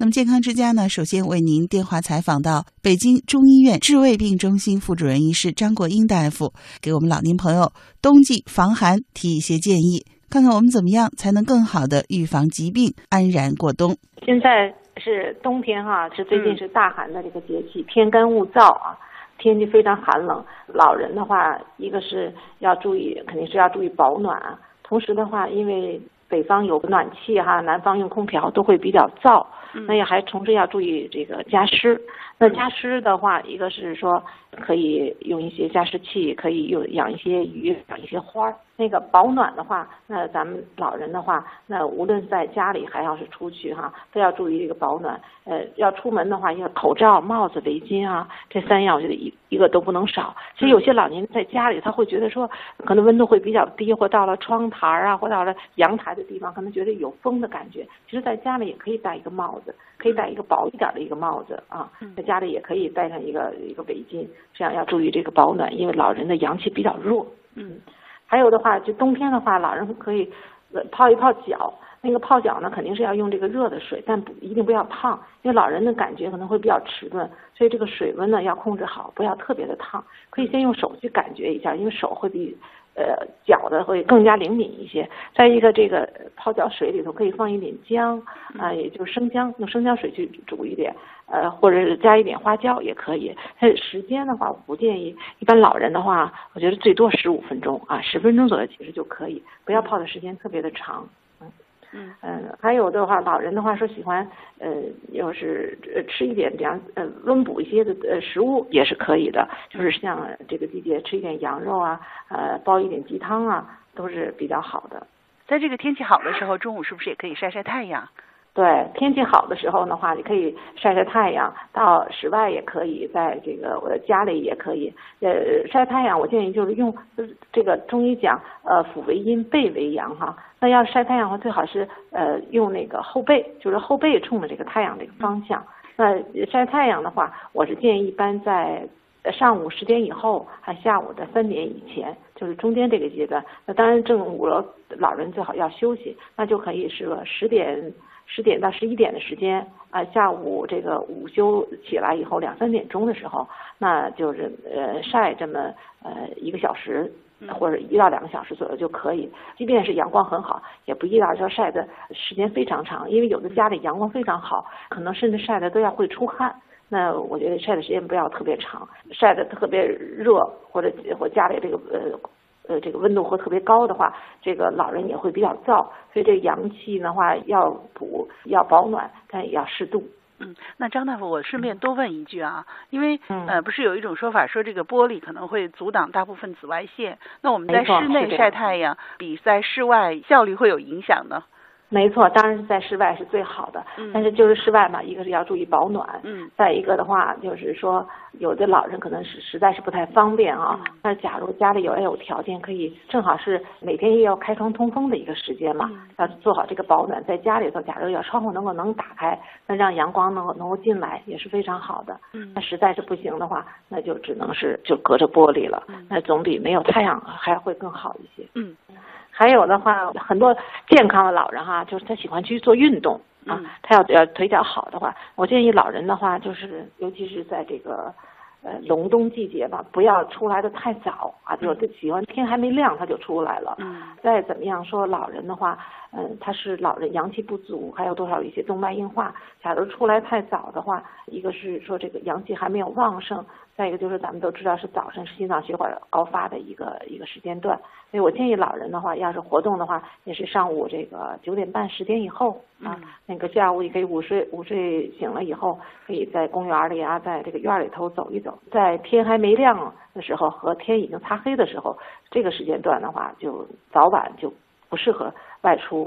那么健康之家呢，首先为您电话采访到北京中医院治胃病中心副主任医师张国英大夫，给我们老年朋友冬季防寒提一些建议，看看我们怎么样才能更好的预防疾病，安然过冬。现在是冬天哈，是最近是大寒的这个节气，天干物燥啊，天气非常寒冷。老人的话，一个是要注意，肯定是要注意保暖啊。同时的话，因为北方有暖气哈，南方用空调都会比较燥，那也还同时要注意这个加湿。那加湿的话，一个是说可以用一些加湿器，可以用养一些鱼，养一些花儿。那个保暖的话，那咱们老人的话，那无论在家里还要是出去哈，都要注意这个保暖。呃，要出门的话，要口罩、帽子、围巾啊，这三样我觉得一一个都不能少。其实有些老年在家里，他会觉得说，可能温度会比较低，或到了窗台啊，或到了阳台的地方，可能觉得有风的感觉。其实在家里也可以戴一个帽子，可以戴一个薄一点的一个帽子啊，在家里也可以戴上一个一个围巾，这样要注意这个保暖，因为老人的阳气比较弱。嗯。还有的话，就冬天的话，老人可以泡一泡脚。那个泡脚呢，肯定是要用这个热的水，但不一定不要烫，因为老人的感觉可能会比较迟钝，所以这个水温呢要控制好，不要特别的烫。可以先用手去感觉一下，因为手会比。呃，脚的会更加灵敏一些。再一个，这个泡脚水里头可以放一点姜啊，也就是生姜，用生姜水去煮一点，呃，或者是加一点花椒也可以。它时间的话，我不建议。一般老人的话，我觉得最多十五分钟啊，十分钟左右其实就可以，不要泡的时间特别的长。嗯还有的话，老人的话说喜欢，呃，要是呃吃一点这样呃温补一些的呃食物也是可以的，就是像这个季节吃一点羊肉啊，呃煲一点鸡汤啊，都是比较好的。在这个天气好的时候，中午是不是也可以晒晒太阳？对，天气好的时候的话，你可以晒晒太阳，到室外也可以，在这个我的家里也可以。呃，晒太阳，我建议就是用这个中医讲，呃，腹为阴，背为阳哈。那要晒太阳的话，最好是呃用那个后背，就是后背冲着这个太阳这个方向。那晒太阳的话，我是建议一般在上午十点以后，还下午的三点以前，就是中间这个阶段。那当然正午，老人最好要休息，那就可以是个十点。十点到十一点的时间啊，下午这个午休起来以后两三点钟的时候，那就是呃晒这么呃一个小时或者一到两个小时左右就可以。即便是阳光很好，也不一定要晒的时间非常长，因为有的家里阳光非常好，可能甚至晒的都要会出汗。那我觉得晒的时间不要特别长，晒的特别热或者或家里这个呃。呃，这个温度会特别高的话，这个老人也会比较燥，所以这阳气的话要补要保暖，但也要适度。嗯，那张大夫，我顺便多问一句啊，因为呃，不是有一种说法说这个玻璃可能会阻挡大部分紫外线，那我们在室内晒太阳比在室外效率会有影响呢？没错，当然是在室外是最好的。嗯。但是就是室外嘛，一个是要注意保暖。嗯。再一个的话，就是说有的老人可能是实在是不太方便啊。嗯。那假如家里有要有条件，可以正好是每天也要开窗通风的一个时间嘛。嗯。要做好这个保暖，在家里头，假如要窗户能够能打开，那让阳光能够能够进来也是非常好的。嗯。那实在是不行的话，那就只能是就隔着玻璃了。嗯。那总比没有太阳还会更好一些。嗯。还有的话，很多健康的老人哈，就是他喜欢去做运动啊，他要要腿脚好的话，我建议老人的话，就是尤其是在这个呃隆冬季节吧，不要出来的太早啊，就喜欢天还没亮他就出来了。嗯。再怎么样说老人的话，嗯，他是老人阳气不足，还有多少一些动脉硬化，假如出来太早的话，一个是说这个阳气还没有旺盛。再一个就是咱们都知道是早晨是心脏血管高发的一个一个时间段，所以我建议老人的话，要是活动的话，也是上午这个九点半十点以后啊，那个下午也可以午睡午睡醒了以后，可以在公园里啊，在这个院里头走一走，在天还没亮的时候和天已经擦黑的时候，这个时间段的话，就早晚就不适合外出。